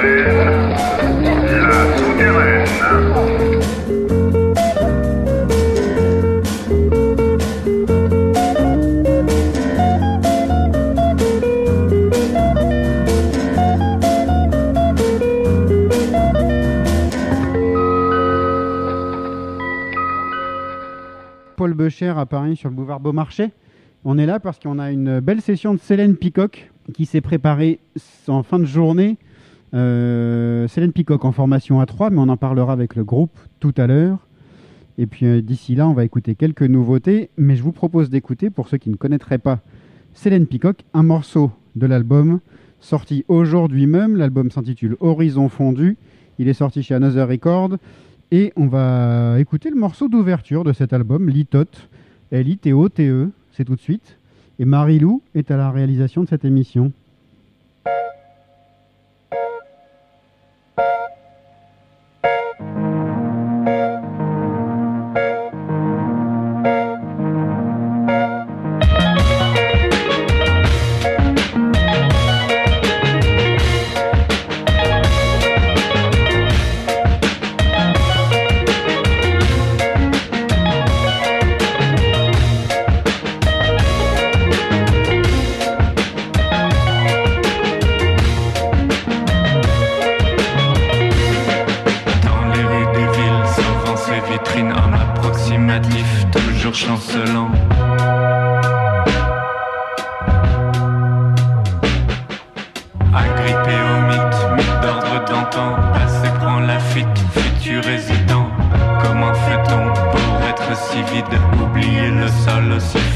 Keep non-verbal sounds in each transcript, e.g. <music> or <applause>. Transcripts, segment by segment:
Paul Becher à Paris sur le boulevard Beaumarchais. On est là parce qu'on a une belle session de Célène Picoc qui s'est préparée en fin de journée. Euh, Célène Picoc en formation à 3, mais on en parlera avec le groupe tout à l'heure. Et puis euh, d'ici là, on va écouter quelques nouveautés. Mais je vous propose d'écouter, pour ceux qui ne connaîtraient pas Célène Picoc, un morceau de l'album sorti aujourd'hui même. L'album s'intitule Horizon fondu. Il est sorti chez Another Record. Et on va écouter le morceau d'ouverture de cet album, Litote. L-I-T-O-T-E, c'est tout de suite. Et Marie-Lou est à la réalisation de cette émission. Dans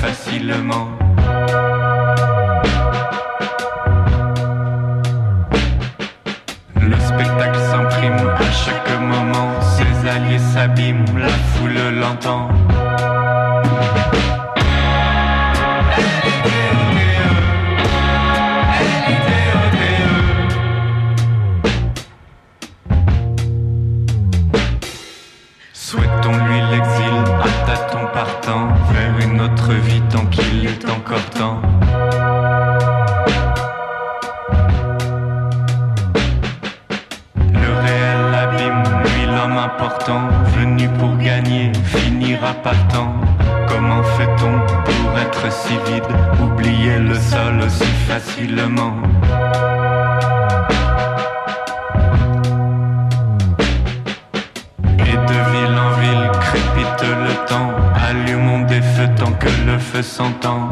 facilement? Le spectacle s'imprime à chaque moment, ses alliés s'abîment, la foule l'entend. Le réel abîme, lui l'homme important, venu pour gagner, finira partant. Comment fait-on pour être si vide, oublier le sol aussi facilement? Et de ville en ville crépite le temps, allumons des feux tant que le feu s'entend.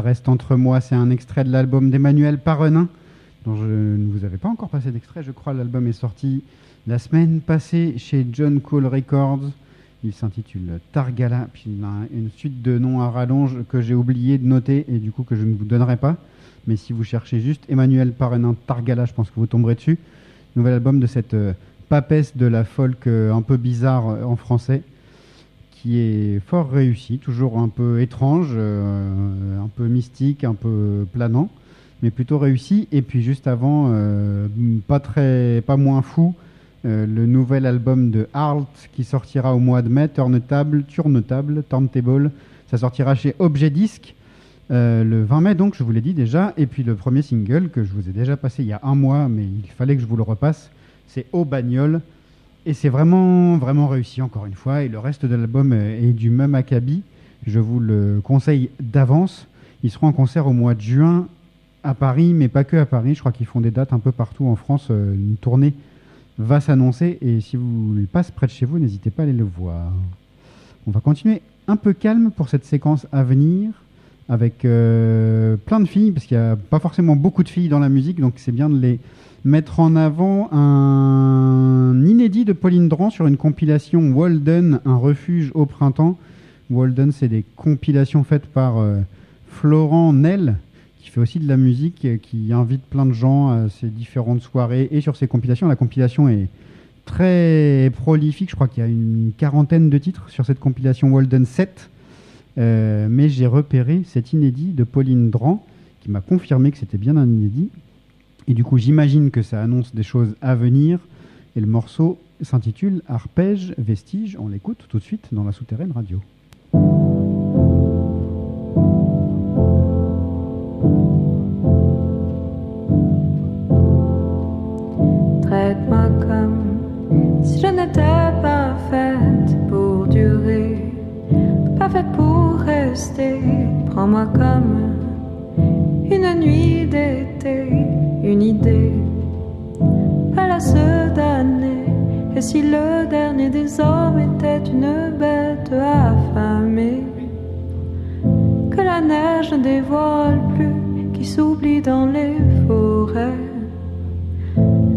Reste entre moi, c'est un extrait de l'album d'Emmanuel Parenin, dont je ne vous avais pas encore passé d'extrait, je crois. L'album est sorti la semaine passée chez John Cole Records. Il s'intitule Targala, puis il a une suite de noms à rallonge que j'ai oublié de noter et du coup que je ne vous donnerai pas. Mais si vous cherchez juste Emmanuel Parenin Targala, je pense que vous tomberez dessus. Nouvel album de cette euh, papesse de la folk euh, un peu bizarre euh, en français qui est fort réussi, toujours un peu étrange, euh, un peu mystique, un peu planant, mais plutôt réussi. Et puis juste avant, euh, pas très, pas moins fou, euh, le nouvel album de Art qui sortira au mois de mai, Turnetable, Turnetable, Turntable. Ça sortira chez Objet Disc euh, le 20 mai, donc je vous l'ai dit déjà. Et puis le premier single que je vous ai déjà passé il y a un mois, mais il fallait que je vous le repasse, c'est Au Bagnole. Et c'est vraiment, vraiment réussi, encore une fois. Et le reste de l'album est du même acabit. Je vous le conseille d'avance. Ils seront en concert au mois de juin à Paris, mais pas que à Paris. Je crois qu'ils font des dates un peu partout en France. Euh, Une tournée va s'annoncer. Et si vous il passe près de chez vous, n'hésitez pas à aller le voir. On va continuer un peu calme pour cette séquence à venir avec euh, plein de filles, parce qu'il n'y a pas forcément beaucoup de filles dans la musique, donc c'est bien de les mettre en avant un inédit de Pauline Dran sur une compilation Walden, un refuge au printemps. Walden, c'est des compilations faites par euh, Florent Nel, qui fait aussi de la musique, euh, qui invite plein de gens à ses différentes soirées et sur ses compilations. La compilation est très prolifique, je crois qu'il y a une quarantaine de titres sur cette compilation Walden 7. Euh, mais j'ai repéré cet inédit de Pauline Dran, qui m'a confirmé que c'était bien un inédit. Et du coup, j'imagine que ça annonce des choses à venir. Et le morceau s'intitule Arpège Vestige. On l'écoute tout de suite dans la souterraine radio. Traite-moi comme si je n'étais pas faite pour durer, pas faite pour rester. Prends-moi comme une nuit d'été, une idée, pas la seule d'année. Et si le dernier des hommes était une bête affamée, que la neige ne dévoile plus, qui s'oublie dans les forêts.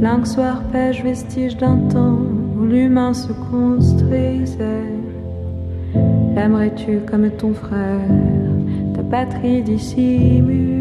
Lynx arpège, vestige d'un temps où l'humain se construisait. L'aimerais-tu comme ton frère, ta patrie dissimulée?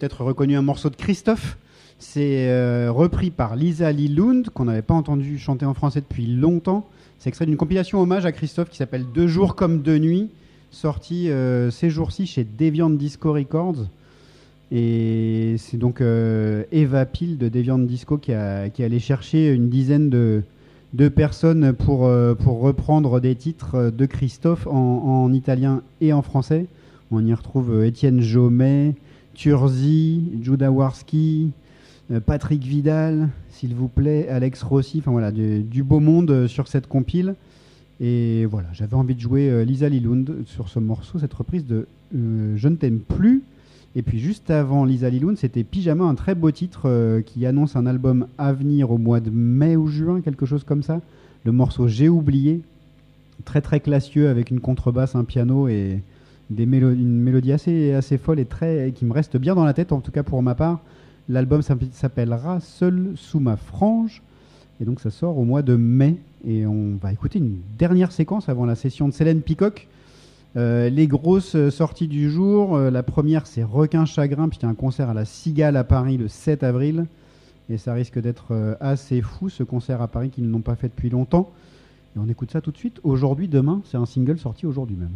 Peut-être reconnu un morceau de Christophe. C'est euh, repris par Lisa Lilund, qu'on n'avait pas entendu chanter en français depuis longtemps. C'est extrait d'une compilation hommage à Christophe qui s'appelle Deux jours comme deux nuits, sortie euh, ces jours-ci chez Deviant Disco Records. Et c'est donc euh, Eva Peel de Deviant Disco qui, a, qui est allé chercher une dizaine de, de personnes pour, pour reprendre des titres de Christophe en, en italien et en français. On y retrouve Étienne Jomet, Turzi, Judah Warski, euh, Patrick Vidal, s'il vous plaît, Alex Rossi, voilà, du, beau monde euh, sur cette compile. Et voilà, j'avais envie de jouer euh, Lisa Lilund sur ce morceau, cette reprise de Je ne t'aime plus. Et puis juste avant Lisa Lilund, c'était Pyjama, un très beau titre qui annonce un album à venir au mois de mai ou juin, quelque chose comme ça. Le morceau J'ai oublié, très très classieux avec une contrebasse, un piano et une mélodie assez, assez folle et très, qui me reste bien dans la tête, en tout cas pour ma part. L'album s'app- s'appellera Seul sous ma frange. Et donc ça sort au mois de mai. Et on va écouter une dernière séquence avant la session de Célène Picoc. Euh, les grosses sorties du jour. euh, la première, c'est Requin Chagrin, puisqu'il y a un concert à la Cigale à Paris le 7 avril. Et ça risque d'être euh, assez fou, ce concert à Paris qu'ils n'ont pas fait depuis longtemps. Et on écoute ça tout de suite. Aujourd'hui, demain, c'est un single sorti aujourd'hui même.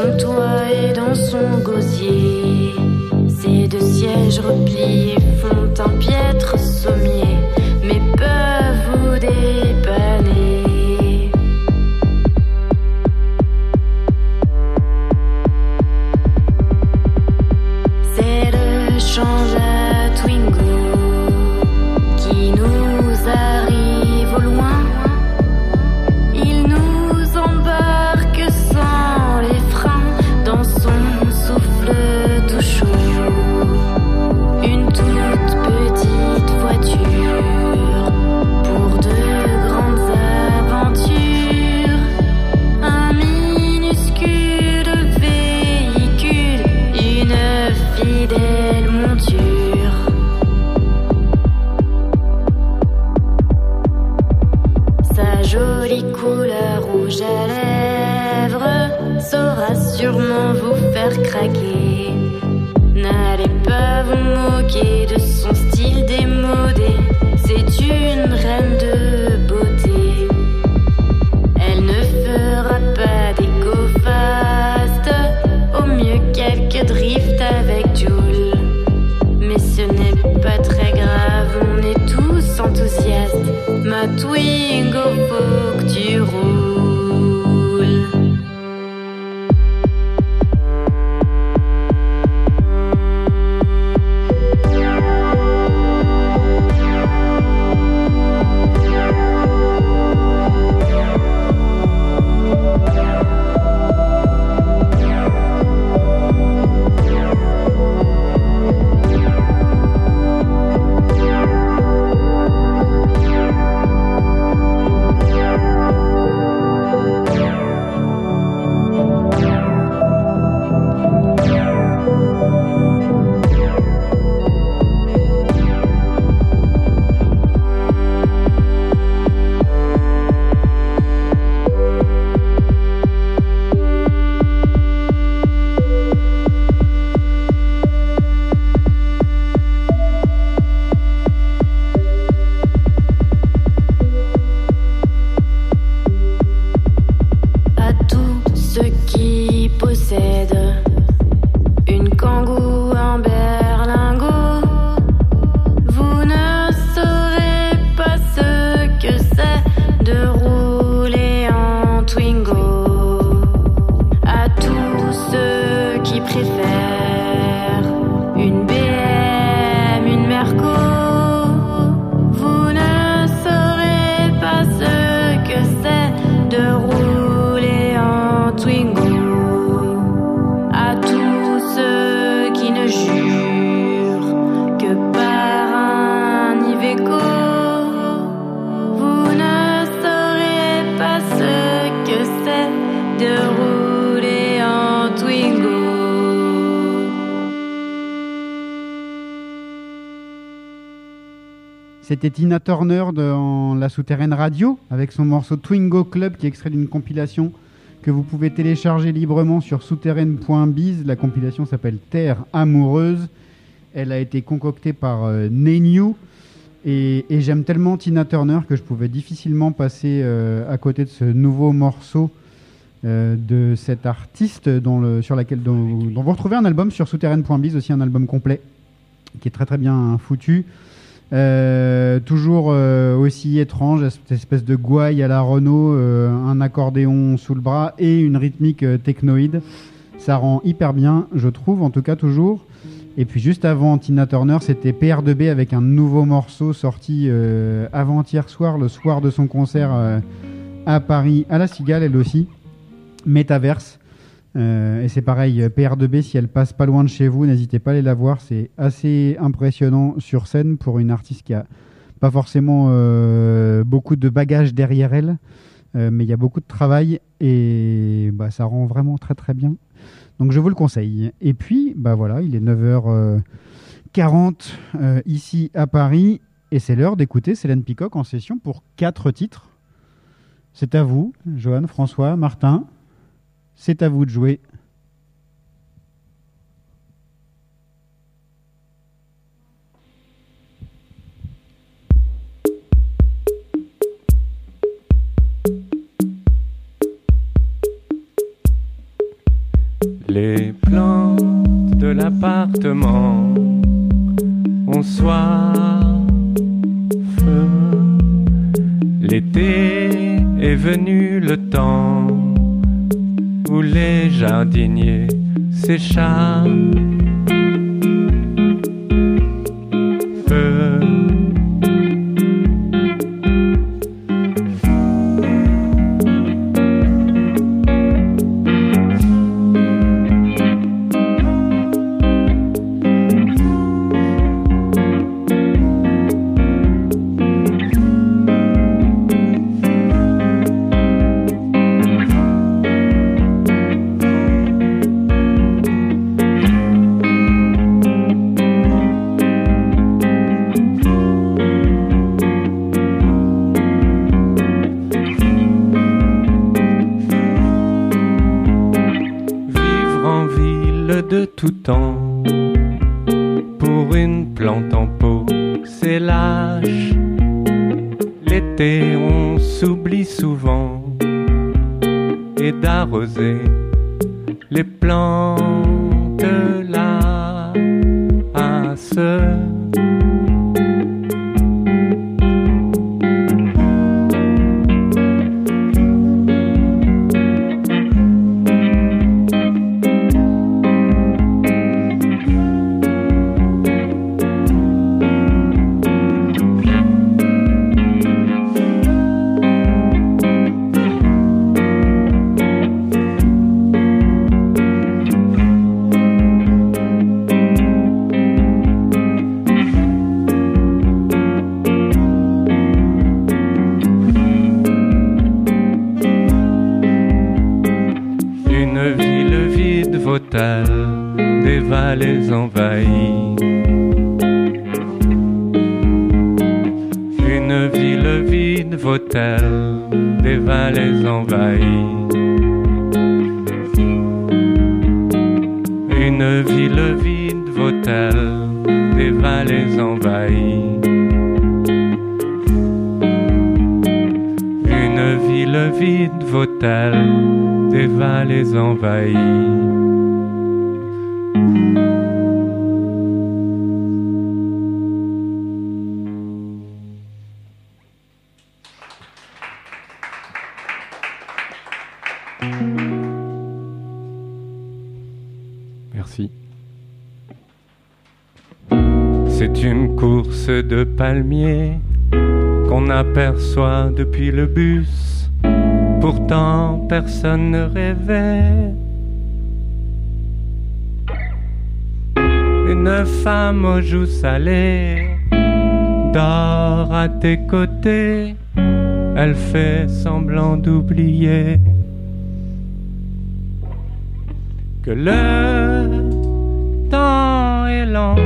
son toit et dans son gosier, ses deux sièges repliés C'était Tina Turner dans La Souterraine Radio avec son morceau Twingo Club qui est extrait d'une compilation que vous pouvez télécharger librement sur souterraine.biz. La compilation s'appelle Terre amoureuse. Elle a été concoctée par euh. Et, j'aime tellement Tina Turner que je pouvais difficilement passer euh, à côté de ce nouveau morceau euh, de cet artiste sur laquelle, dont vous retrouvez un album sur souterraine.biz, aussi un album complet qui est très très bien foutu. Euh, toujours euh, aussi étrange, cette espèce de gouaille à la Renault, euh, un accordéon sous le bras et une rythmique euh, technoïde. Ça rend hyper bien, je trouve, en tout cas toujours. Et puis juste avant Tina Turner, c'était PR2B avec un nouveau morceau sorti avant-hier soir, le soir de son concert à Paris, à la Cigale, elle aussi. Metaverse. Euh, et c'est pareil, PR2B, si elle passe pas loin de chez vous, n'hésitez pas à aller la voir. C'est assez impressionnant sur scène pour une artiste qui a pas forcément euh, beaucoup de bagages derrière elle, euh, mais il y a beaucoup de travail et bah, ça rend vraiment très très bien. Donc je vous le conseille. Et puis, bah voilà, il est 9h40 euh, ici à Paris et c'est l'heure d'écouter Célène Picoc en session pour quatre titres. C'est à vous, Johan, François, Martin. C'est à vous de jouer. Les plantes de l'appartement ont soif. L'été est venu le temps où les jardiniers s'échappent. Temps depuis le bus. Pourtant, personne ne rêvait. Une femme aux joues salées dort à tes côtés. Elle fait semblant d'oublier que le temps est lent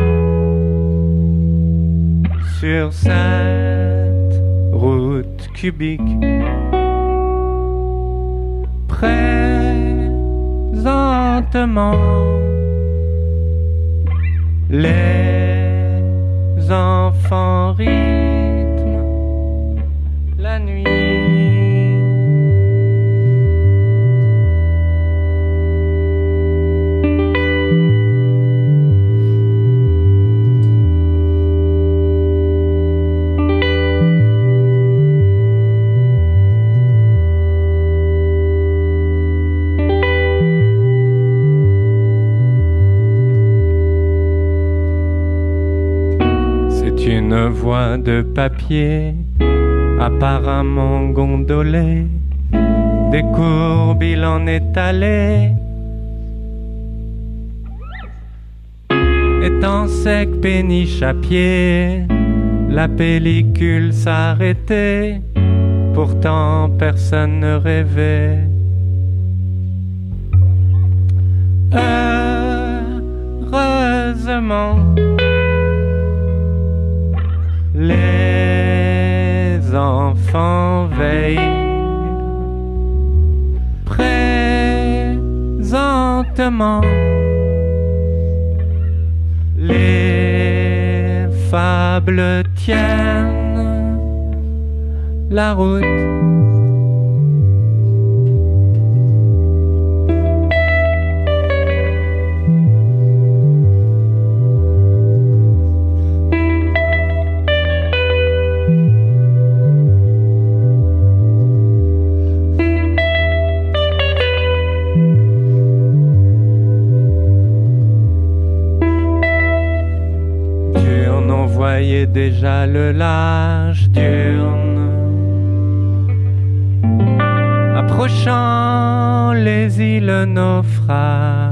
sur cette route cubique. Présentement, les enfants rythment la nuit. Voie de papier apparemment gondolée, des courbes il en est allé. Étant sec, péniche à pied, la pellicule s'arrêtait, pourtant personne ne rêvait. Heureusement, enfants veillent présentement. Les fables tiennent la route. Déjà le large diurne. Approchant les îles naufrages.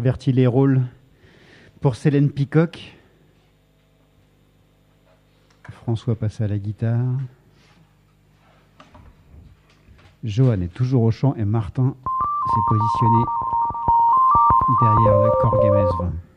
Les rôles pour Célène Picoc. François passe à la guitare. Johan est toujours au chant et Martin s'est positionné derrière le Korg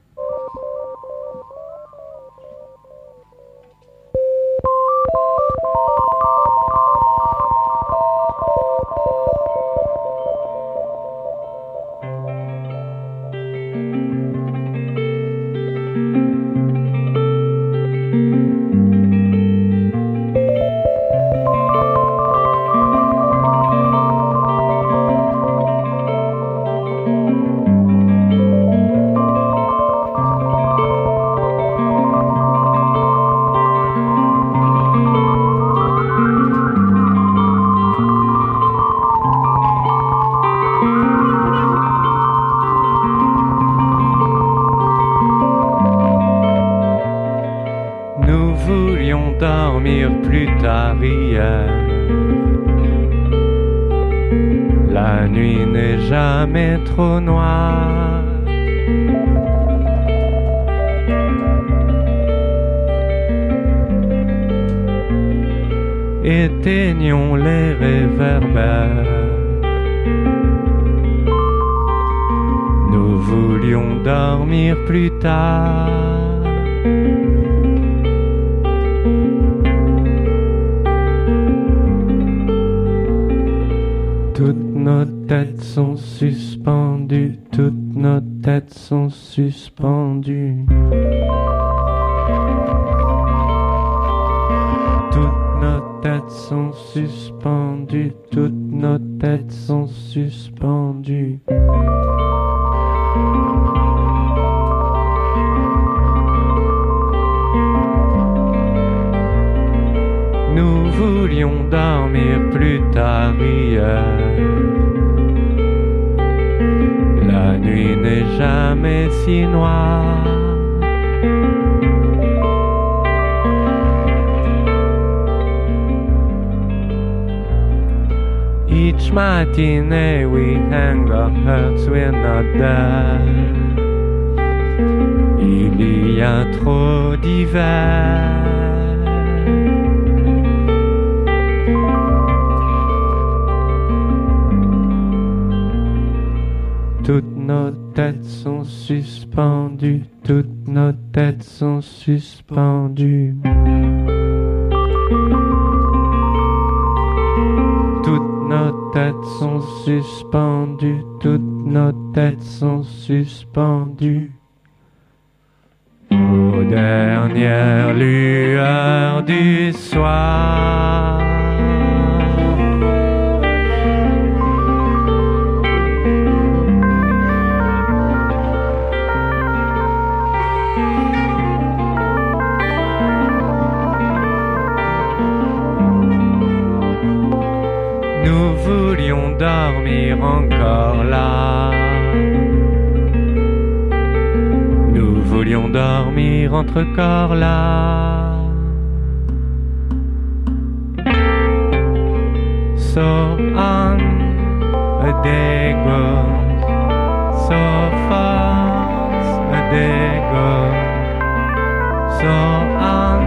têtes sont suspendues, toutes nos têtes sont suspendues. Aux dernières lueurs du soir. Dormir encore là. Nous voulions dormir entre corps là. So on a day goes, so fast a day goes, so on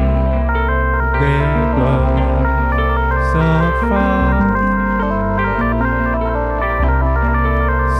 a day so fast.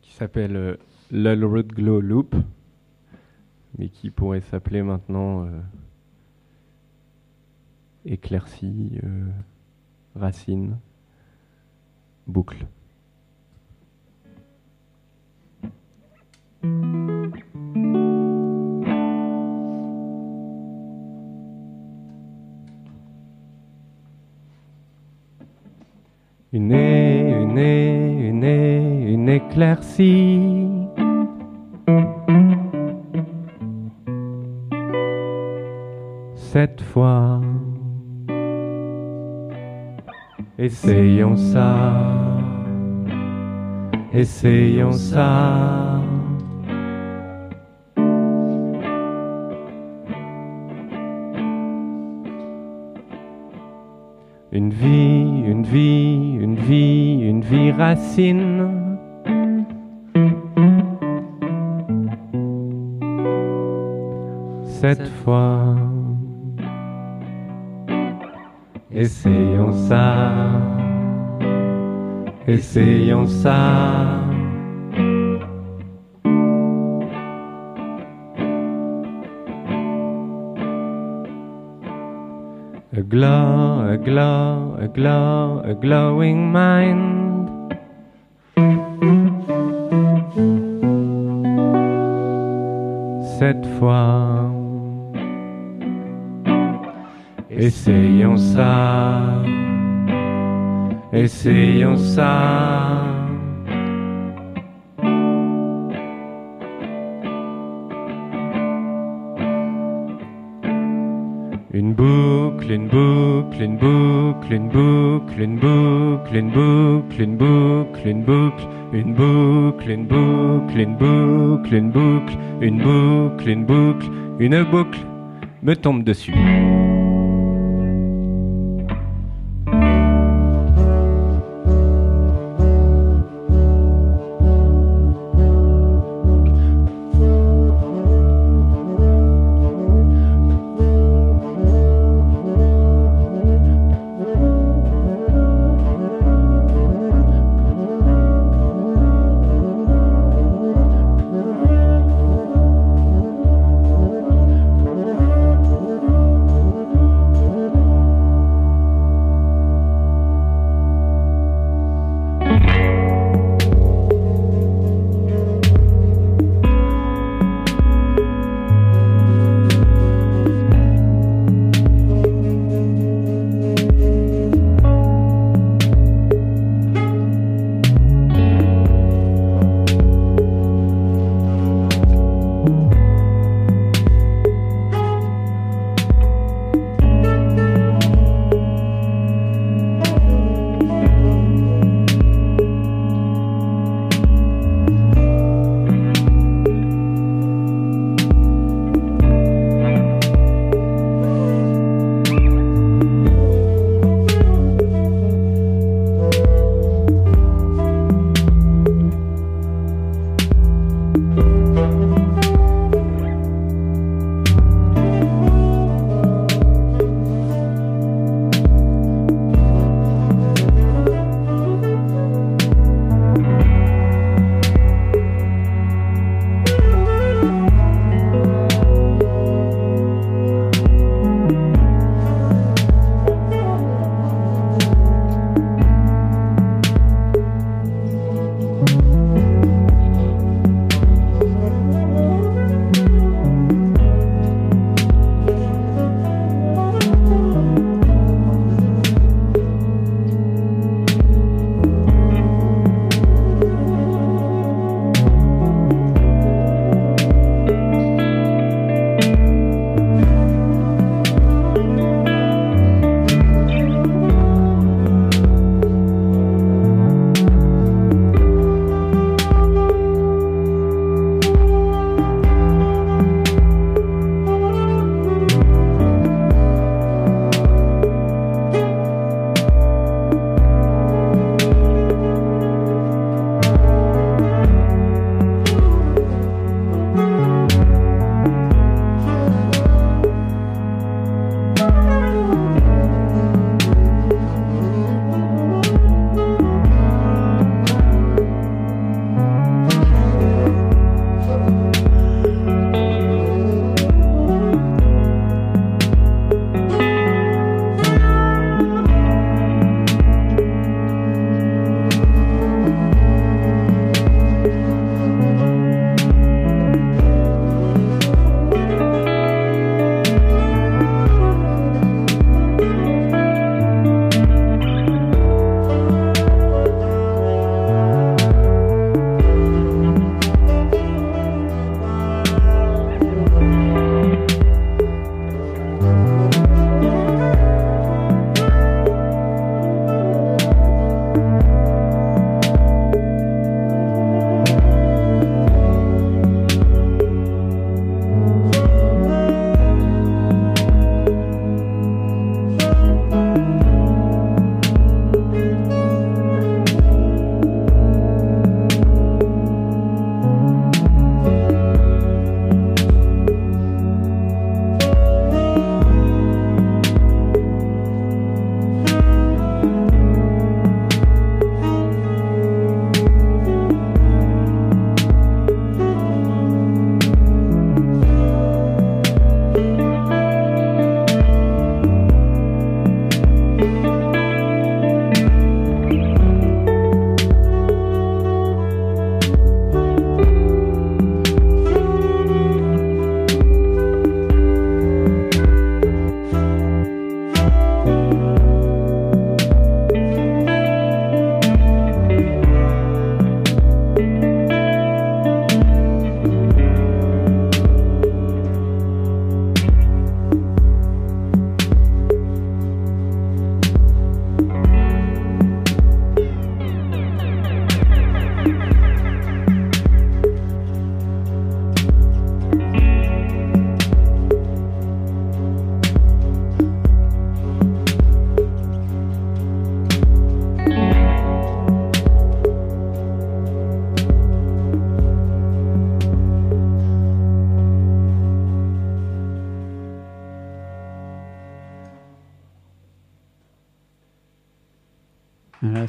qui s'appelle euh, Lull Road Glow Loop, mais qui pourrait s'appeler maintenant euh, Éclaircie, euh, Racine, Boucle. Une une une une éclaircie. Cette fois, essayons ça, essayons ça. Une vie, une vie, une vie, une vie racine. Cette fois, essayons ça, essayons ça. Glow, a glow, a glow, a glowing mind. Cette fois, essayons ça, essayons ça. Boucle, une boucle, une boucle, une boucle, une boucle, une boucle, une boucle, une boucle, une boucle, une boucle, une boucle, une boucle, une boucle, une boucle me tombe dessus.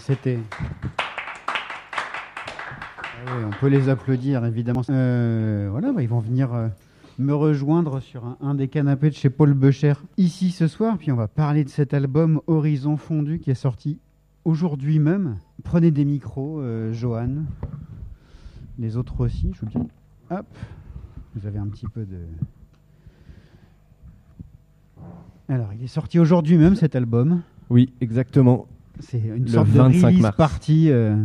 C'était. Ah on peut les applaudir, évidemment. Euh, voilà, bah, ils vont venir euh, me rejoindre sur un, des canapés de chez Paul Becher ici ce soir. Puis on va parler de cet album Horizon Fondu qui est sorti aujourd'hui même. Prenez des micros, euh, Johan. Les autres aussi, je veux bien. Hop, vous avez un petit peu de. Alors, il est sorti aujourd'hui même cet album. Oui, exactement. C'est une Le sorte de 25 release mars. party euh,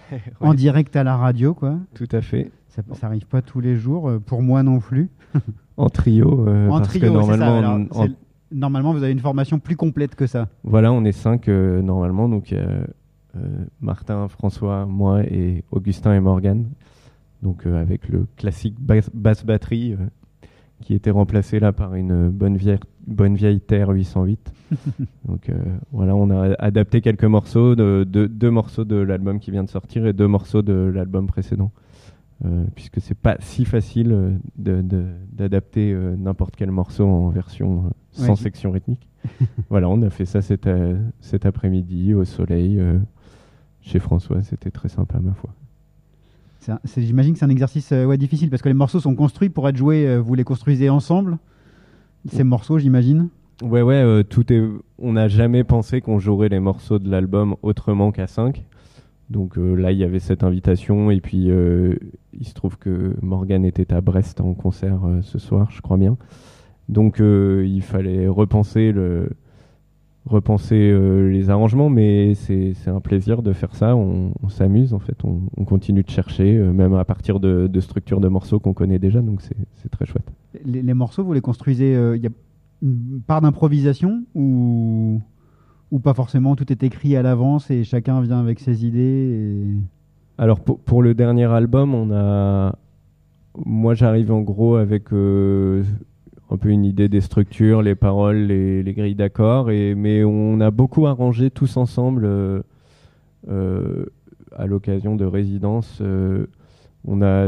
<laughs> en direct à la radio, quoi. Tout à fait. Ça, ça arrive pas tous les jours, euh, pour moi non plus. <laughs> En trio. euh, en parce trio, que ça. normalement, Alors, en- normalement, vous avez une formation plus complète que ça. Voilà, on est cinq normalement. Donc, Martin, François, moi et Augustin et Morgan. Donc, avec le classique basse, basse batterie qui était remplacé là par une bonne vieille, bonne vieille Terre 808. <laughs> donc, euh, voilà, on a adapté quelques morceaux, de, de- deux morceaux de l'album qui vient de sortir et deux morceaux de l'album précédent. Euh, puisque c'est pas si facile euh, d'adapter euh, n'importe quel morceau en version sans Ouais. section rythmique. <laughs> voilà, on a fait ça cet, cet après-midi au soleil chez François. C'était très sympa, ma foi. J'imagine que c'est un exercice euh, ouais, difficile parce que les morceaux sont construits pour être joués. euh, vous les construisez ensemble Ces morceaux, j'imagine Ouais, ouais, euh, tout est. On n'a jamais pensé qu'on jouerait les morceaux de l'album autrement qu'à 5. Donc euh, là, il y avait cette invitation, et puis euh, il se trouve que Morgan était à Brest en concert ce soir, je crois bien. Donc il fallait repenser le repenser euh, les arrangements, mais c'est un plaisir de faire ça. On, on s'amuse en fait, on, on continue de chercher, euh, même à partir de, de structures de morceaux qu'on connaît déjà. Donc c'est très chouette. les, les morceaux, vous les construisez. euh, Il y a une part d'improvisation ou ou pas forcément? Tout est écrit à l'avance et chacun vient avec ses idées. et- Alors pour, pour le dernier album, on a, moi j'arrive en gros avec un peu une idée des structures, les paroles, les, les grilles d'accords, mais on a beaucoup arrangé tous ensemble euh, euh, à l'occasion de résidences. euh,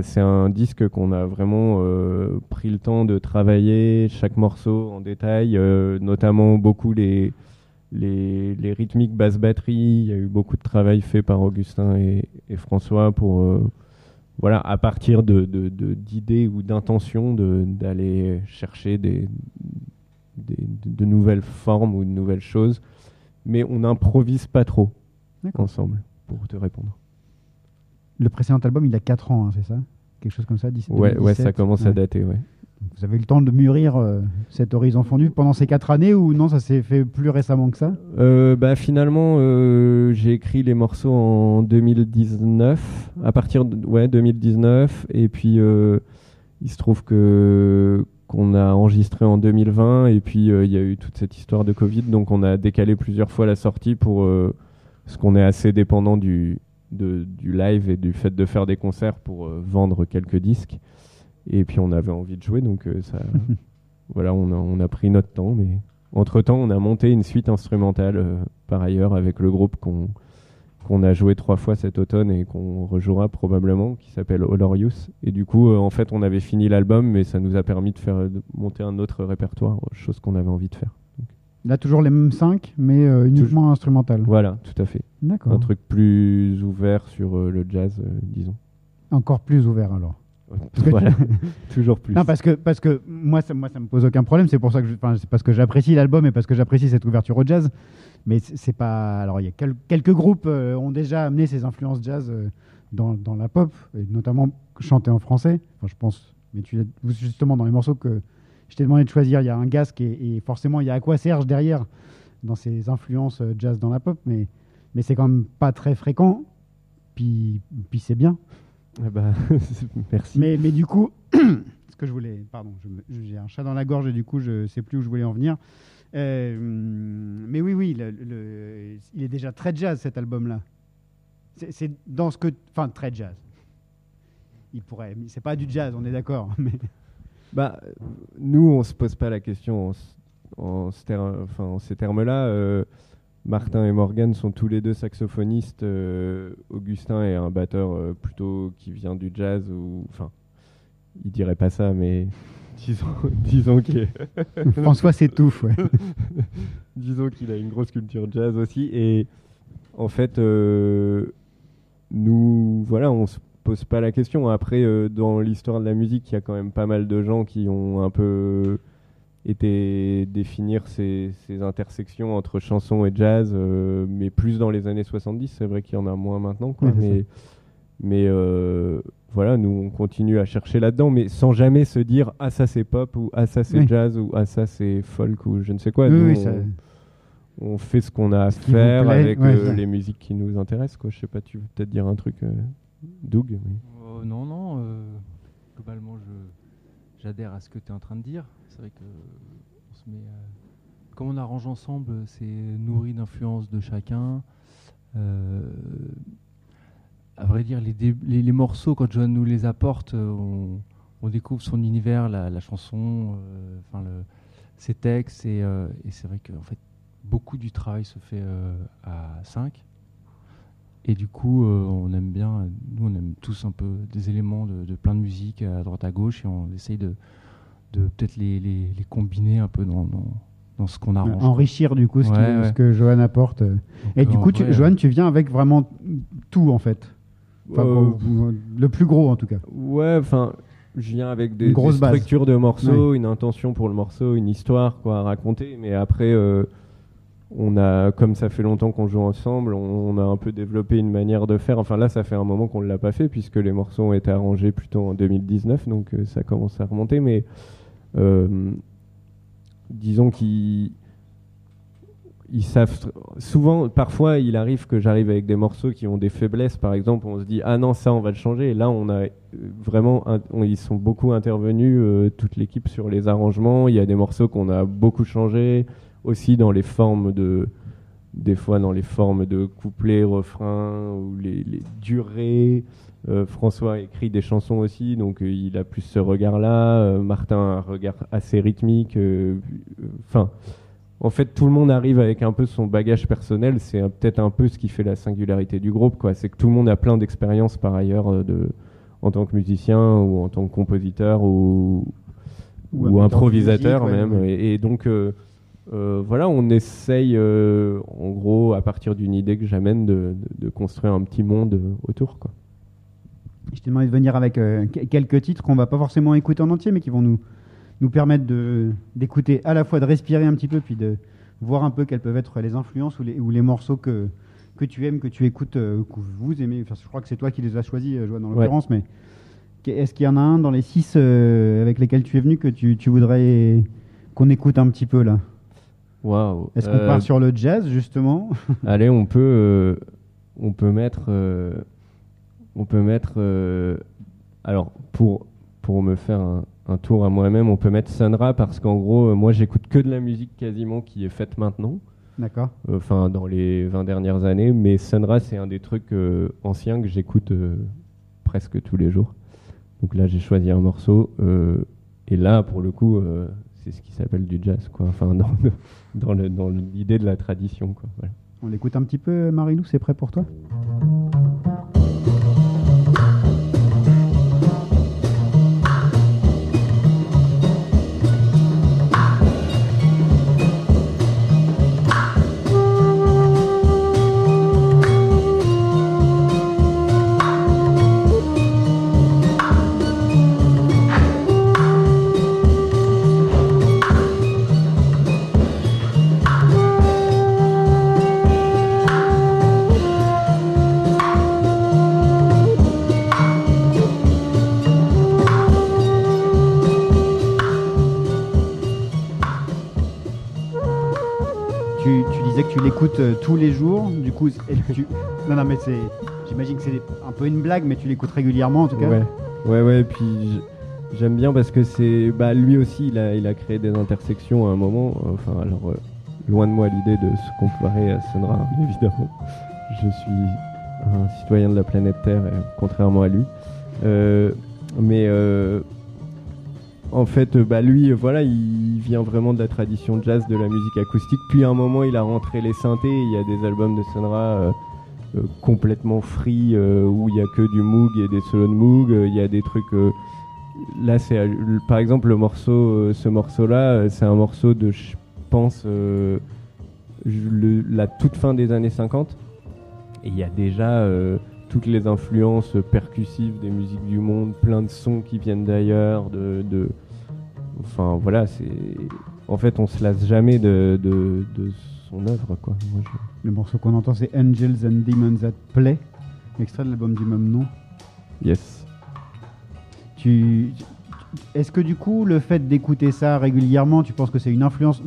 c'est un disque qu'on a vraiment pris le temps de travailler chaque morceau en détail, notamment beaucoup les rythmiques basse batterie, il y a eu beaucoup de travail fait par Augustin et, François pour, voilà, à partir de, d'idées ou d'intentions de- d'aller chercher des, des- de nouvelles formes ou de nouvelles choses. Mais on n'improvise pas trop ensemble, pour te répondre. Le précédent album, il a 4 ans, hein, c'est ça? Quelque chose comme ça 17, Ouais, ouais, ça 2017? commence Ouais. à dater, ouais. Vous avez eu le temps de mûrir euh, cet horizon fondu pendant ces 4 années ou non, ça s'est fait plus récemment que ça? Euh, bah, finalement, euh, j'ai écrit les morceaux en 2019, à partir de ouais, 2019, et puis euh, il se trouve que qu'on a enregistré en 2020, et puis il y a eu toute cette histoire de Covid, donc on a décalé plusieurs fois la sortie pour parce qu'on est assez dépendant du du live et du fait de faire des concerts pour vendre quelques disques, et puis on avait envie de jouer, donc euh, ça, <laughs> voilà, on a, on a pris notre temps, mais entre-temps, on a monté une suite instrumentale euh, par ailleurs avec le groupe qu'on qu'on a joué trois fois cet automne et qu'on rejouera probablement, qui s'appelle Olorius. Et du coup, euh, en fait, on avait fini l'album, mais ça nous a permis de faire de monter un autre répertoire, chose qu'on avait envie de faire. Là, toujours les mêmes 5, mais uniquement instrumental. Voilà, tout à fait. D'accord. Un truc plus ouvert sur le jazz, disons. Encore plus ouvert alors. <laughs> toujours plus. Non, parce que, parce que moi, ça, moi, ça me pose aucun problème. C'est pour ça que je- enfin, c'est parce que j'apprécie l'album et parce que j'apprécie cette ouverture au jazz. Mais c'est pas. Alors, il y a quel- quelques groupes euh, ont déjà amené ces influences jazz euh, dans, dans la pop, et notamment chanter en français. Enfin, je pense. Mais tu, justement, dans les morceaux que je t'ai demandé de choisir, il y a un gasque et, et forcément, il y a Aqua Serge derrière dans ces influences euh, jazz dans la pop. Mais, mais c'est quand même pas très fréquent. Puis, puis c'est bien. Eh ben, <laughs> merci. Mais, mais du coup, <clears throat> ce que je voulais. Pardon, j'ai un chat dans la gorge et du coup, je sais plus où je voulais en venir. Euh, mais oui, oui, le- le- il est déjà très jazz cet album-là. C'est- dans ce que. Enfin, très jazz. Il pourrait. C'est pas du jazz, on est d'accord. <laughs> Mais Bah, nous, on se pose pas la question en, s- en, ce ter- enfin, en ces termes-là. euh, Martin et Morgan sont tous les deux saxophonistes. euh, Augustin est un batteur euh, plutôt qui vient du jazz ou, enfin, il dirait pas ça, mais <laughs> disons, disons qu'il <laughs> François s'étouffe. Ouais. <laughs> disons qu'il a une grosse culture jazz aussi. Et en fait, euh, nous, voilà, on se pose pas la question. Après, dans l'histoire de la musique, il y a quand même pas mal de gens qui ont un peu été définir ces, ces intersections entre chanson et jazz, euh, mais plus dans les années 70. C'est vrai qu'il y en a moins maintenant, quoi, Ouais, c'est mais, mais euh, voilà, nous, on continue à chercher là-dedans, mais sans jamais se dire ah ça c'est pop ou ah ça c'est Oui. jazz ou ah ça c'est folk ou je ne sais quoi. Oui, Nous, oui, on- ça- on fait ce qu'on a à Ce faire avec ouais, euh, les musiques qui nous intéressent. Quoi. Je sais pas, tu veux peut-être dire un truc, euh, Doug. Euh, non, non. euh, globalement, je j'adhère à ce que tu es en train de dire. C'est vrai que on se met, euh, comme on arrange ensemble, c'est nourri d'influences de chacun. Euh, à vrai dire, les, les, morceaux, quand John nous les apporte, euh, on, découvre son univers, la, chanson, euh, ses textes, et, euh, c'est vrai que en fait, beaucoup du travail se fait euh, à 5. Et du coup, euh, on aime bien, nous on aime tous un peu des éléments de, de plein de musique à droite à gauche et on essaye de, de peut-être les, les- les combiner un peu dans, dans, dans ce qu'on arrange. quoi. enrichir du coup ce, qui- Ouais, ouais. ce que Johan apporte. euh. Et du coup, tu, Johan, tu viens avec vraiment tout en fait. Enfin, Euh, le plus gros en tout cas. Ouais, enfin, je viens avec des, des base. structures de morceaux, une intention pour le morceau, une histoire quoi à raconter. Mais après, euh, on a, comme ça fait longtemps qu'on joue ensemble, on, a un peu développé une manière de faire. Enfin là, ça fait un moment qu'on ne l'a pas fait puisque les morceaux ont été arrangés plutôt en 2019, donc euh, ça commence à remonter. Mais euh, disons qu'ils ils savent souvent parfois il arrive que j'arrive avec des morceaux qui ont des faiblesses par exemple on se dit ah non ça on va le changer et là on a euh, vraiment ils sont beaucoup intervenus toute l'équipe sur les arrangements il y a des morceaux qu'on a beaucoup changé aussi dans les formes de des fois dans les formes de couplets refrains ou les, les durées Euh, François écrit des chansons aussi donc euh, il a plus ce regard là Martin a un regard assez rythmique euh, enfin en fait, tout le monde arrive avec un peu son bagage personnel. C'est peut-être un peu ce qui fait la singularité du groupe, quoi. C'est que tout le monde a plein d'expériences par ailleurs euh, de, en tant que musicien ou en tant que compositeur ou, improvisateur musique, ouais, même. ouais. Et, et donc, euh, voilà, on essaye, euh, en gros, à partir d'une idée que j'amène, de, de- de construire un petit monde euh, autour, quoi. Je t'ai demandé de venir avec euh, que- quelques titres qu'on va pas forcément écouter en entier, mais qui vont nous, nous permettre de- d'écouter à la fois de respirer un petit peu, puis de voir un peu quelles peuvent être les influences ou les, ou les morceaux que, que tu aimes, que tu écoutes, que vous aimez. Enfin, je crois que c'est toi qui les as choisis, en Ouais. l'occurrence, mais est-ce qu'il y en a un dans les six avec lesquels tu es venu que tu, tu voudrais qu'on écoute un petit peu là? Waouh. Est-ce qu'on Euh, part sur le jazz, justement? <laughs> Allez, on peut, euh, on peut mettre, euh, on peut mettre. euh, alors pour pour me faire un, un tour à moi-même, on peut mettre Sunra parce qu'en gros, euh, moi, j'écoute que de la musique quasiment qui est faite maintenant. D'accord. Enfin, dans les 20 dernières années, mais Sunra, c'est un des trucs euh, anciens que j'écoute euh, presque tous les jours. Donc là, j'ai choisi un morceau, euh, et là, pour le coup, euh, c'est ce qui s'appelle du jazz, quoi. Enfin, dans, l'idée de la tradition, quoi. On l'écoute un petit peu, Marilou, c'est prêt pour toi? Tous les jours, du coup, non, non, mais c'est, j'imagine que c'est un peu une blague, mais tu l'écoutes régulièrement en tout cas. Ouais, ouais, ouais. Puis j'aime bien parce que c'est, bah, lui aussi, il a, il a créé des intersections à un moment. Enfin, alors, euh, loin de moi l'idée de se comparer à Sonra, <laughs> évidemment. Je suis un citoyen de la planète Terre, euh, contrairement à lui. Euh, mais euh, en fait, euh, bah, lui, euh, voilà, il vient vraiment de la tradition jazz, de la musique acoustique. Puis à un moment, il a rentré les synthés. Il y a des albums de Sonra. euh, complètement free où il y a que du Moog et des solos de Moog. Il y a des trucs. là, c'est par exemple le morceau, ce morceau-là, c'est un morceau de, je pense, la toute fin des années 50. Et il y a déjà toutes les influences percussives des musiques du monde, plein de sons qui viennent d'ailleurs, de, de- Enfin voilà, c'est. En fait, on se lasse jamais de, de, de son œuvre, quoi. Moi, je- Le morceau qu'on entend, c'est Angels and Demons at Play, extrait de l'album du même nom. Yes. Tu... Est-ce que du coup, le fait d'écouter ça régulièrement, tu penses que c'est une influence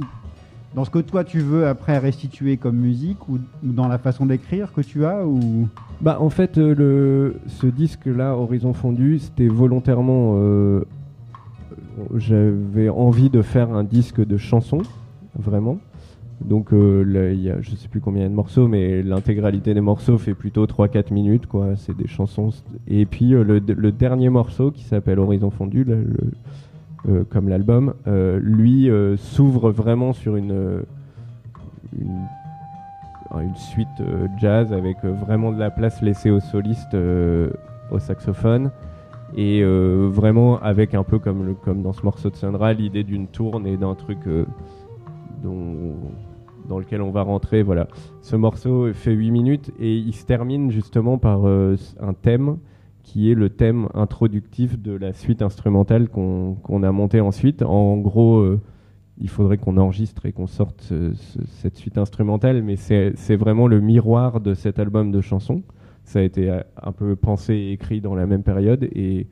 dans ce que toi tu veux après restituer comme musique ou, dans la façon d'écrire que tu as ou? Bah en fait euh, ce disque là Horizon fondu c'était volontairement euh, j'avais envie de faire un disque de chansons vraiment. Donc euh, là, y a je sais plus combien y a de morceaux mais l'intégralité des morceaux fait plutôt 3-4 minutes quoi. C'est des chansons et puis euh, le, dernier morceau qui s'appelle Horizon fondu comme l'album euh, lui euh, s'ouvre vraiment sur une euh, une suite euh, jazz avec euh, vraiment de la place laissée aux solistes euh, au saxophone. Et euh, vraiment avec un peu comme, le, comme dans ce morceau de Sandra l'idée d'une tourne et d'un truc euh, dont- dans lequel on va rentrer. Voilà. Ce morceau fait 8 minutes et il se termine justement par euh, un thème qui est le thème introductif de la suite instrumentale qu'on a montée ensuite en gros euh, il faudrait qu'on enregistre et qu'on sorte ce- ce- cette suite instrumentale, mais c'est vraiment le miroir de cet album de chansons. Ça a été euh, un peu pensé et écrit dans la même période, et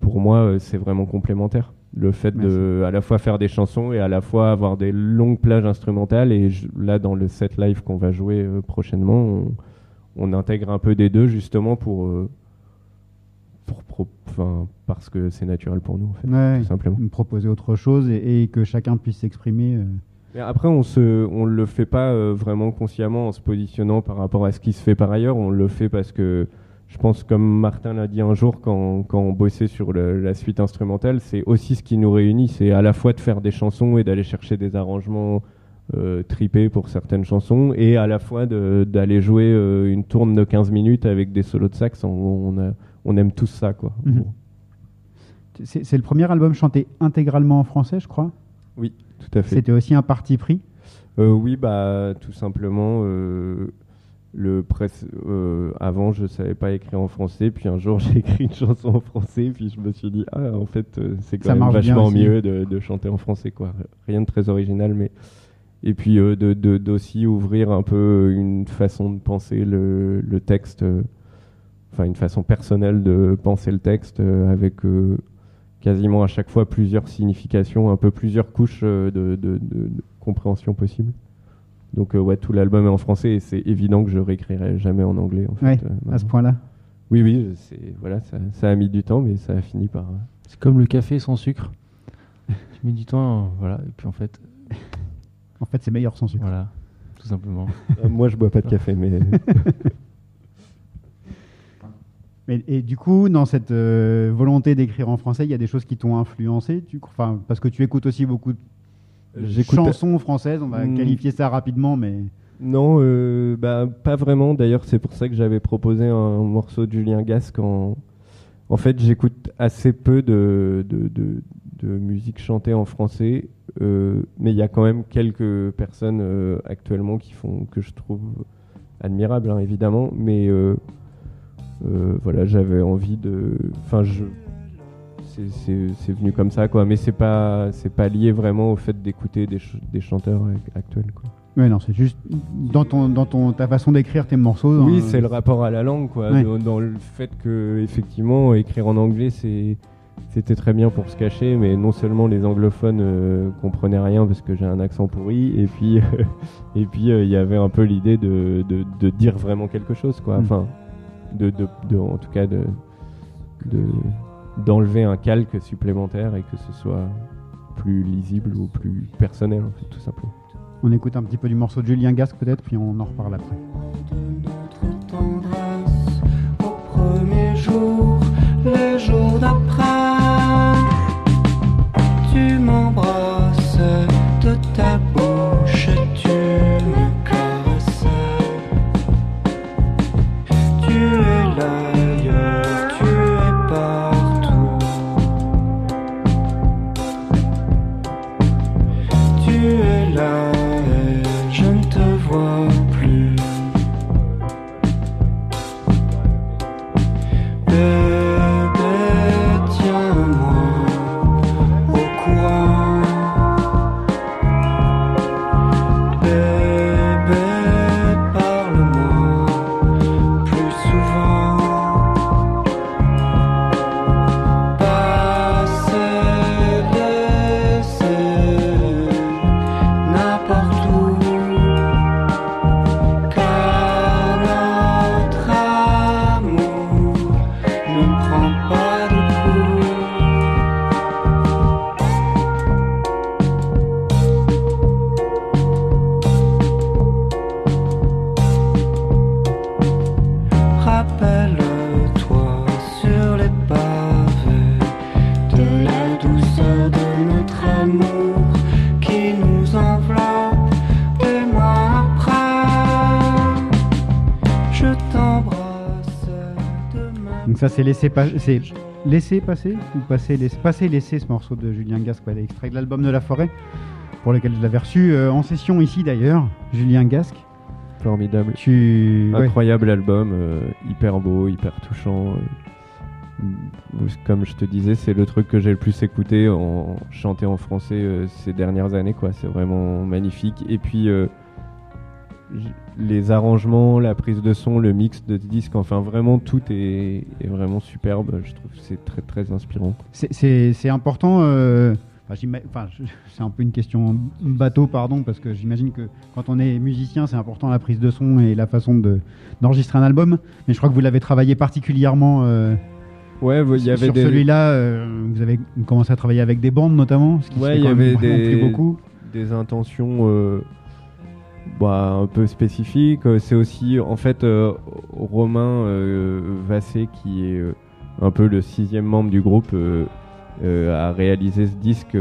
pour moi, euh, c'est vraiment complémentaire. Le fait de à la fois faire des chansons et à la fois avoir des longues plages instrumentales, et je- là, dans le set live qu'on va jouer prochainement, on, on intègre un peu des deux justement pour. euh, pour pro- enfin, parce que c'est naturel pour nous, en fait, Ouais, tout simplement. me proposer autre chose et, et que chacun puisse s'exprimer euh. Après, on se, on le fait pas euh, vraiment consciemment en se positionnant par rapport à ce qui se fait par ailleurs. On le fait parce que je pense, comme Martin l'a dit un jour quand, quand on bossait sur le- la suite instrumentale, c'est aussi ce qui nous réunit. C'est à la fois de faire des chansons et d'aller chercher des arrangements euh, tripés pour certaines chansons, et à la fois d'aller jouer euh, une tourne de 15 minutes avec des solos de sax. On, on, a- on aime tous ça, quoi. Mhm. Bon. C'est le premier album chanté intégralement en français, je crois? Oui, tout à fait. C'était aussi un parti pris? Euh, oui, bah tout simplement. euh, le presse, euh, avant, je savais pas écrire en français, puis un jour <laughs> j'ai écrit une chanson en français, puis je me suis dit ah en fait c'est quand Ça même vachement mieux de, de chanter en français quoi. Rien de très original, mais et puis euh, de de- d'aussi ouvrir un peu une façon de penser le, le texte, enfin une façon personnelle de penser le texte euh, avec euh, quasiment à chaque fois plusieurs significations, un peu plusieurs couches euh, de, de- de- de compréhension possible. Donc euh, ouais, tout l'album est en français et c'est évident que je réécrirai jamais en anglais en fait. Ouais, euh, à ce point-là. Oui, oui, c'est voilà, ça, ça a mis du temps, mais ça a fini par. C'est comme le café sans sucre. tu mets du temps, voilà, et puis en fait, En fait, c'est meilleur sans sucre. voilà, tout simplement. euh, moi, je bois pas de café, mais <laughs> Mais, et du coup, dans cette euh, volonté d'écrire en français, il y a des choses qui t'ont influencé tu, enfin, Parce que tu écoutes aussi beaucoup de J'écoute- chansons françaises, on va Hmm. qualifier ça rapidement, mais non, euh, bah, pas vraiment. D'ailleurs, c'est pour ça que j'avais proposé un morceau de Julien Gasque. En, en fait, j'écoute assez peu de, de, de- de musique chantée en français, euh, mais il y a quand même quelques personnes euh, actuellement qui font que je trouve admirables, hein, évidemment. Mais euh, euh, voilà, j'avais envie de. Enfin, je. c'est- C'est c'est venu comme ça, quoi. Mais c'est pas, c'est pas lié vraiment au fait d'écouter des, ch- des chanteurs ac- actuels, quoi. ouais, non, c'est juste dans, ton, dans ton, ta façon d'écrire tes morceaux. dans- Oui, c'est le rapport à la langue, quoi. Ouais. Dans, dans le fait que, effectivement, écrire en anglais, c'est. C'était très bien pour se cacher, mais non seulement les anglophones euh, comprenaient rien parce que j'ai un accent pourri, et puis <laughs> et puis euh, il y avait un peu l'idée de, de, de dire vraiment quelque chose, quoi. Mm. Enfin, de, de, de- en tout cas de de d'enlever un calque supplémentaire et que ce soit plus lisible ou plus personnel, en fait, tout simplement. On écoute un petit peu du morceau de Julien Gasque peut-être, puis on en reparle après. notre tendresse au premier jour, les jours d'après. Tu m'embrasses de ta Donc ça, c'est laisser, pas- c'est laisser passer ou passer, laisser, passer laisser ce morceau de Julien Gasque, ouais, extrait de l'album de La Forêt, pour lequel je l'avais reçu euh, en session ici d'ailleurs, Julien Gasque. Formidable. Tu... ouais. Incroyable album, euh, hyper beau, hyper touchant. euh, mm, comme je te disais, c'est le truc que j'ai le plus écouté en chanté en français ces dernières années. quoi. C'est vraiment magnifique. Et puis les arrangements, la prise de son, le mix de disques, enfin vraiment tout est, est vraiment superbe. Je trouve que c'est très très inspirant. C'est- important. euh, enfin, c'est un peu une question bateau, pardon, parce que j'imagine que quand on est musicien, c'est important la prise de son et la façon de- d'enregistrer un album. Mais je crois que vous l'avez travaillé particulièrement euh, Ouais, il y avait sur des, celui-là. euh, vous avez commencé à travailler avec des bandes notamment. Ce qui Ouais, y avait des, beaucoup. des intentions bah, un peu spécifiques. Euh, C'est aussi, en fait, euh, Romain euh, Vassé, qui est un peu le sixième membre du groupe, euh, a réalisé ce disque.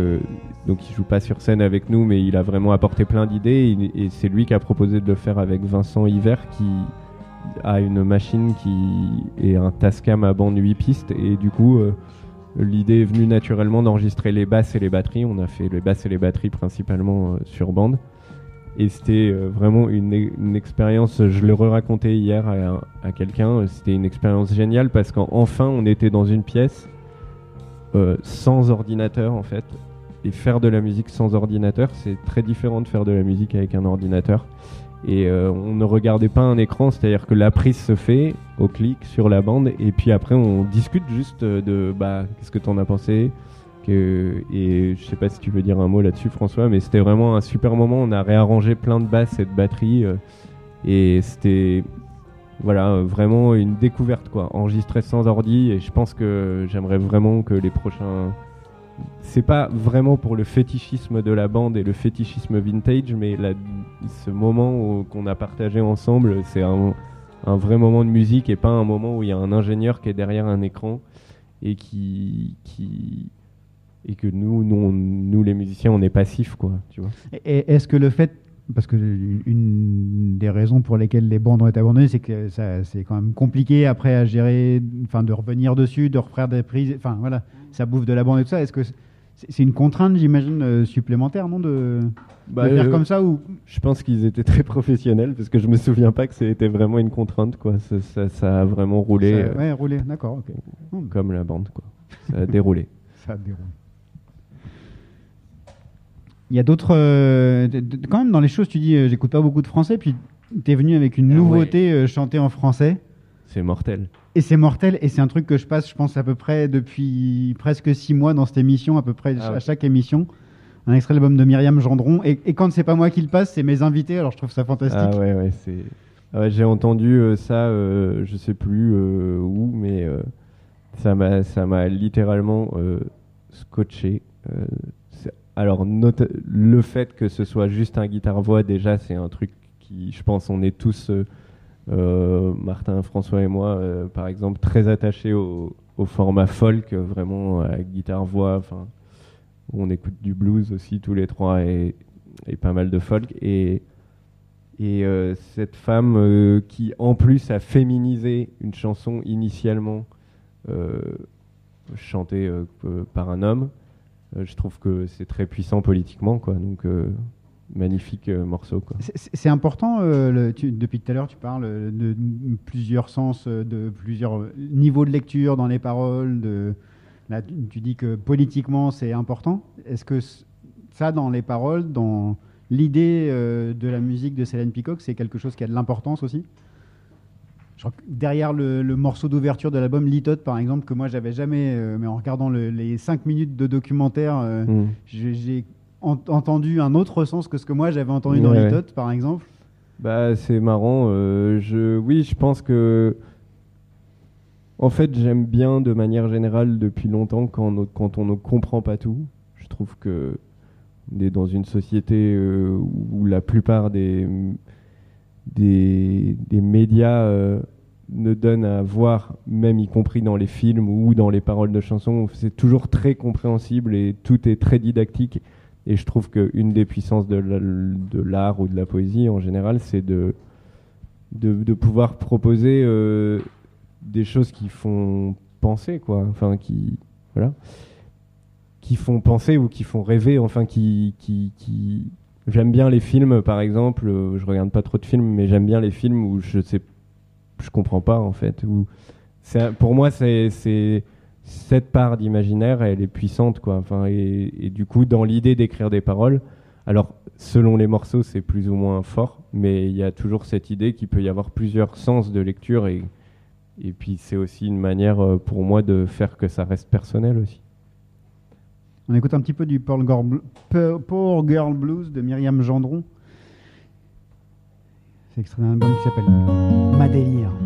donc, il joue pas sur scène avec nous, mais il a vraiment apporté plein d'idées. Et, c'est lui qui a proposé de le faire avec Vincent Hiver, qui a une machine qui est un Tascam à bande 8 pistes. Et du coup. L'idée est venue naturellement d'enregistrer les basses et les batteries. On a fait les basses et les batteries principalement sur bande. Et c'était euh, vraiment une, e- une expérience, je le racontais hier à, quelqu'un, c'était une expérience géniale parce qu'enfin on était dans une pièce euh, sans ordinateur en fait. Et faire de la musique sans ordinateur, c'est très différent de faire de la musique avec un ordinateur. Et euh, on ne regardait pas un écran, c'est-à-dire que la prise se fait au clic sur la bande, et puis après on discute juste de bah qu'est-ce que t'en as pensé, et je sais pas si tu veux dire un mot là-dessus François, mais c'était vraiment un super moment. On a réarrangé plein de basses et de batteries, euh, et c'était voilà vraiment une découverte quoi, enregistré sans ordi. Et je pense que j'aimerais vraiment que les prochains c'est pas vraiment pour le fétichisme de la bande et le fétichisme vintage, mais ce moment qu'on a partagé ensemble, c'est un, un vrai moment de musique et pas un moment où il y a un ingénieur qui est derrière un écran et qui, qui et que nous, nous, on- nous les musiciens, on est passifs quoi, tu vois. Et est-ce que le fait, parce que une, des raisons pour lesquelles les bandes ont été abandonnées, c'est que ça, c'est quand même compliqué après à gérer, enfin de revenir dessus, de refaire des prises, enfin voilà, ça bouffe de la bande et tout ça. Est-ce que c'est une contrainte, j'imagine, euh, supplémentaire, non, de, Bah, de faire euh, comme ça ou? Je pense qu'ils étaient très professionnels parce que je me souviens pas que c'était vraiment une contrainte quoi. Ça, ça- ça a vraiment roulé ça, euh, ouais, rouler, d'accord, ok. Comme la bande quoi. Ça a déroulé. <laughs> ça déroule. Il y a d'autres, euh, quand même dans les choses, tu dis, euh, j'écoute pas beaucoup de français, puis t'es venu avec une Ah ouais. nouveauté euh, chantée en français. C'est mortel. Et c'est mortel, et c'est un truc que je passe, je pense, à peu près depuis presque six mois dans cette émission, à peu près Ah à chaque émission. Un extrait de l'album de Myriam Gendron. Et, et quand c'est pas moi qui le passe, c'est mes invités, alors je trouve ça fantastique. Ah ouais, ouais, c'est. Ah ouais, j'ai entendu euh, ça, euh, je sais plus euh, où, mais euh, ça m'a, ça m'a littéralement euh, scotché. Euh, alors, le fait que ce soit juste un guitare-voix, déjà, c'est un truc qui, je pense, on est tous, euh, euh, Martin, François et moi, euh, par exemple, très attachés au, format folk, vraiment à guitare-voix. Enfin, on écoute du blues aussi tous les trois et, pas mal de folk. Et et cette femme qui, en plus, a féminisé une chanson initialement chantée par un homme, je trouve que c'est très puissant politiquement, quoi. Donc, euh, magnifique euh, morceau. C'est- important, euh, depuis tout à l'heure, tu parles euh, de, plusieurs sens, euh, de plusieurs euh, niveaux de lecture dans les paroles. Tu, dis que politiquement, c'est important. Est-ce que ça, dans les paroles, dans l'idée euh, de la musique de Céline Peacock, c'est quelque chose qui a de l'importance aussi? Derrière le, le morceau d'ouverture de l'album Litote, par exemple, que moi, j'avais jamais, euh, mais en regardant le- les cinq minutes de documentaire, euh, Mm. j'ai j'ai en- entendu un autre sens que ce que moi j'avais entendu dans Ouais, ouais. Litote, par exemple. Bah, c'est marrant. euh, je, oui, je pense que. En fait, j'aime bien de manière générale depuis longtemps quand on, quand on ne comprend pas tout. Je trouve que on est dans une société où la plupart des, des, des médias ne donnent à voir, même y compris dans les films ou dans les paroles de chansons. C'est toujours très compréhensible et tout est très didactique. Et je trouve qu'une des puissances de la- de l'art ou de la poésie en général, c'est de, de, pouvoir proposer euh, des choses qui font penser, quoi. Enfin, qui. Voilà. Qui font penser ou qui font rêver, enfin, qui. qui, qui... J'aime bien les films, par exemple. euh, je regarde pas trop de films, mais j'aime bien les films où je sais. Je comprends pas, en fait. Pour moi, c'est. cette part d'imaginaire, elle est puissante, et, du coup, dans l'idée d'écrire des paroles, alors selon les morceaux, c'est plus ou moins fort, mais il y a toujours cette idée qu'il peut y avoir plusieurs sens de lecture et puis c'est aussi une manière euh, pour moi de faire que ça reste personnel aussi. On écoute un petit peu du Poor Girl, Girl Blues de Myriam Gendron. C'est extrait d'un album qui s'appelle Délire.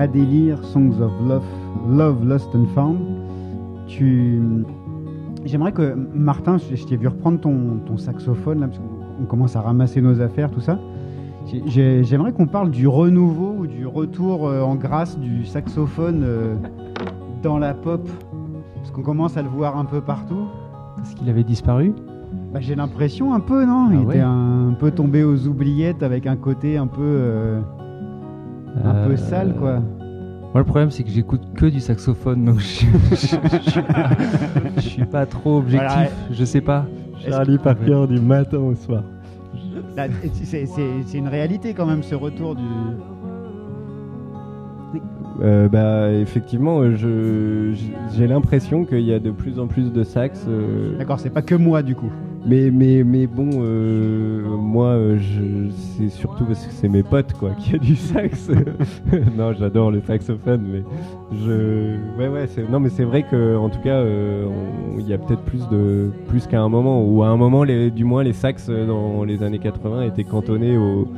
Ma délire, Songs of Love, Love Lost and Found. Tu... J'aimerais que, Martin, je t'ai vu reprendre ton, ton saxophone, là, parce qu'on on commence à ramasser nos affaires, tout ça. J'ai- j'ai- J'aimerais qu'on parle du renouveau ou du retour euh, en grâce du saxophone euh, dans la pop. Parce qu'on commence à le voir un peu partout. Est-ce qu'il avait disparu? Bah, J'ai l'impression un peu, non? Ah Il ouais était un peu tombé aux oubliettes avec un côté un peu, euh, un peu Euh, sale, quoi. Moi, le problème, c'est que j'écoute que du saxophone, donc je, je, je suis, pas, je suis pas trop objectif. Voilà. Je sais pas. Charlie Parker du matin au soir. Là, C'est une réalité quand même ce retour du. Euh, bah effectivement, euh, je j'ai l'impression qu'il y a de plus en plus de sax. euh, D'accord, c'est pas que moi du coup. Mais, mais, mais bon, euh, moi, euh, je, c'est surtout parce que c'est mes potes, quoi, qui a du sax. <laughs> non, j'adore le saxophone, mais je, ouais, ouais, c'est, non, mais c'est vrai que, en tout cas, euh, il y a peut-être plus de, plus qu'à un moment, ou à un moment, les, du moins, les sax dans les années 80 étaient cantonnés au,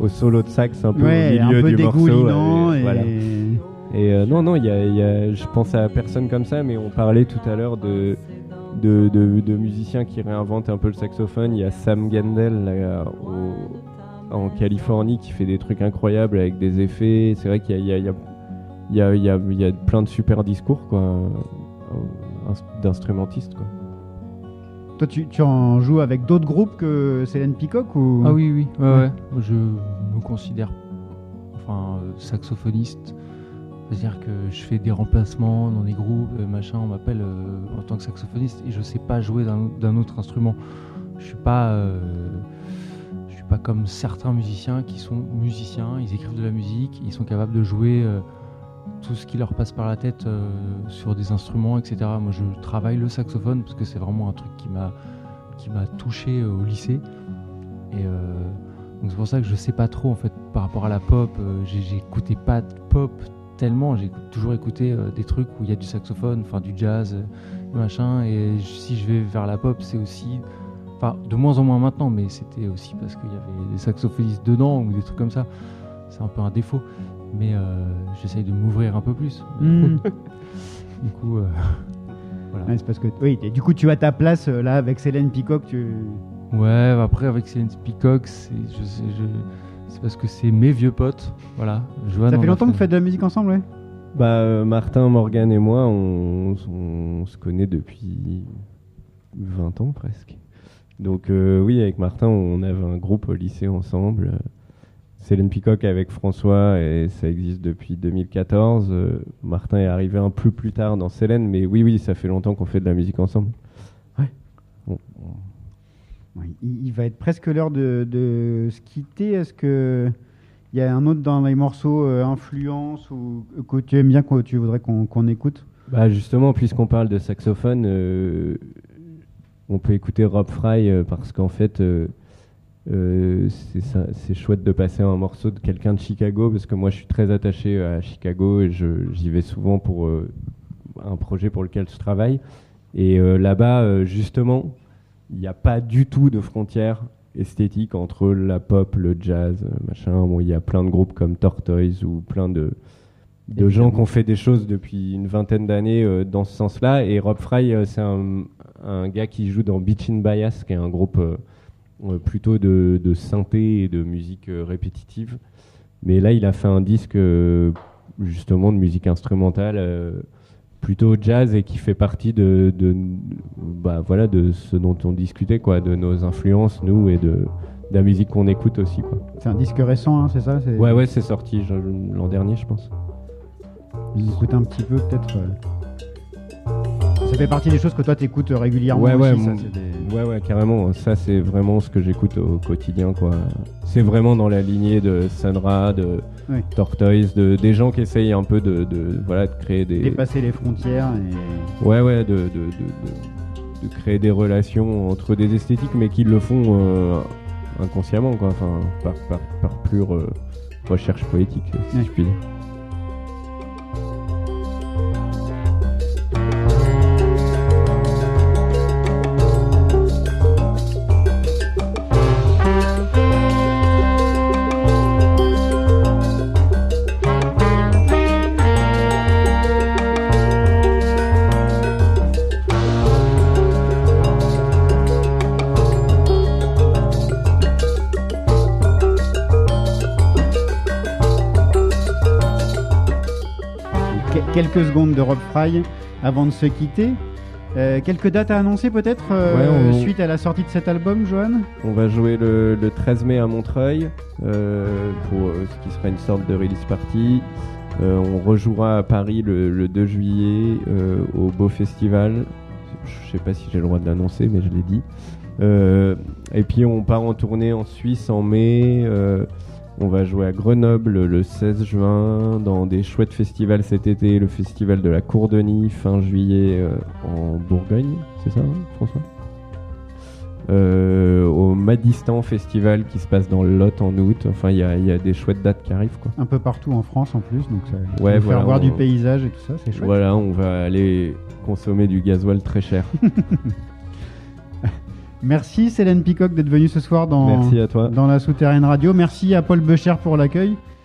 au solo de sax un peu Ouais, au milieu un peu du morceau. et- voilà. Et euh, non, non, y a, y a- je pense à personne comme ça, mais on parlait tout à l'heure de, de, de- de musiciens qui réinventent un peu le saxophone. Il y a Sam Gendel là, au- en Californie qui fait des trucs incroyables avec des effets. C'est vrai qu'il y a, il y, a, il y, a, il y, a, il y a plein de super discours quoi, euh, ins- d'instrumentistes. Quoi. Toi, tu, tu en joues avec d'autres groupes que Céline Peacock ou? Ah oui, oui, ouais, Je me considère enfin, saxophoniste. C'est-à-dire que je fais des remplacements dans des groupes, euh, machin, on m'appelle euh, en tant que saxophoniste et je sais pas jouer d'un autre instrument. Je suis euh, suis pas comme certains musiciens qui sont musiciens, ils écrivent de la musique, ils sont capables de jouer tout ce qui leur passe par la tête sur des instruments, etc. Moi, je travaille le saxophone parce que c'est vraiment un truc qui m'a touché au lycée. Et Donc c'est pour ça que je sais pas trop en fait par rapport à la pop. J'écoutais pas de pop tellement. J'ai toujours écouté euh, des trucs où il y a du saxophone, enfin du jazz, euh, machin. Et si je vais vers la pop, c'est aussi, enfin de moins en moins maintenant, mais c'était aussi parce qu'il y avait des saxophonistes dedans ou des trucs comme ça. C'est un peu un défaut. Mais euh, j'essaye de m'ouvrir un peu plus. Hmm. <laughs> Du coup, euh, <laughs> voilà. Ouais, parce que oui, et du coup tu as ta place là avec Célène Peacock. Tu... Ouais, après avec Céline Peacock, c'est je sais- je- c'est parce que c'est mes vieux potes. Voilà. Ça fait a longtemps que vous faites de la musique ensemble, ouais. Bah, euh, Martin, Morgan et moi, on, on se connaît depuis 20 ans presque. Donc euh, oui, avec Martin, on avait un groupe au lycée ensemble. Céline Peacock avec François, et ça existe depuis 2014. Euh, Martin est arrivé un peu plus tard dans Célène, mais oui, oui, ça fait longtemps qu'on fait de la musique ensemble. Ouais. On- Il, va être presque l'heure de, se quitter. Est-ce que il y a un autre dans les morceaux euh, influence ou que tu aimes bien, que tu voudrais qu'on qu'on écoute? Bah justement, puisqu'on parle de saxophone, euh, on peut écouter Rob Fry euh, parce qu'en fait, c'est chouette de passer un morceau de quelqu'un de Chicago parce que moi je suis très attaché à Chicago et j'y vais souvent pour un projet pour lequel je travaille. Et là-bas, justement, il n'y a pas du tout de frontières esthétiques entre la pop, le jazz, machin. Bon, il y a plein de groupes comme Tortoise ou plein de, de gens qui ont fait des choses depuis une vingtaine d'années euh, dans ce sens-là. Et Rob Fry, euh, c'est un, un gars qui joue dans Beach in Bias, qui est un groupe euh, plutôt de, de synthé et de musique répétitive. Mais là, il a fait un disque justement de musique instrumentale. Plutôt jazz et qui fait partie de, de, bah, voilà, de ce dont on discutait, quoi, de nos influences, nous, et de, de la musique qu'on écoute aussi. Quoi. C'est un disque récent, hein, c'est ça C'est- Ouais, ouais, c'est sorti l'an dernier, je pense. On écoute un petit peu peut-être. euh. Ça fait partie des choses que toi t'écoutes régulièrement Ouais, ouais, aussi. ça, mon- c'est des- ouais, ouais, carrément. Ça, c'est vraiment ce que j'écoute au quotidien, quoi. C'est vraiment dans la lignée de Sunra, de. Tortoise, de, des gens qui essayent un peu de, de, voilà, de créer des. Dépasser les frontières et. Ouais, ouais, de, de, de, de- de créer des relations entre des esthétiques, mais qui le font euh, inconsciemment, quoi. Enfin, par, par, par pure euh, recherche poétique, si Ouais. je puis dire. Quelques secondes de Rob Fry avant de se quitter. Euh, quelques dates à annoncer peut-être euh, Ouais, on- suite à la sortie de cet album, Johan? On va jouer le, le 13 mai à Montreuil euh, pour ce qui sera une sorte de release party. On rejouera à Paris le, le 2 juillet au Beau Festival. Je sais pas si j'ai le droit de l'annoncer, mais je l'ai dit. Et puis on part en tournée en Suisse en mai. On va jouer à Grenoble le 16 juin dans des chouettes festivals cet été. Le festival de la Cour de Nid fin juillet euh, en Bourgogne, c'est ça, hein, François? Euh, au Madistan Festival qui se passe dans le Lot en août. Enfin, il y a, il y a des chouettes dates qui arrivent. Quoi. Un peu partout en France en plus, donc ça Ouais, va voilà, faire voir on- du paysage et tout ça, c'est chouette. Voilà, on va aller consommer du gasoil très cher. <laughs> Merci Célène Peacock d'être venue ce soir dans, Merci à toi. dans la souterraine radio. Merci à Paul Becher pour l'accueil.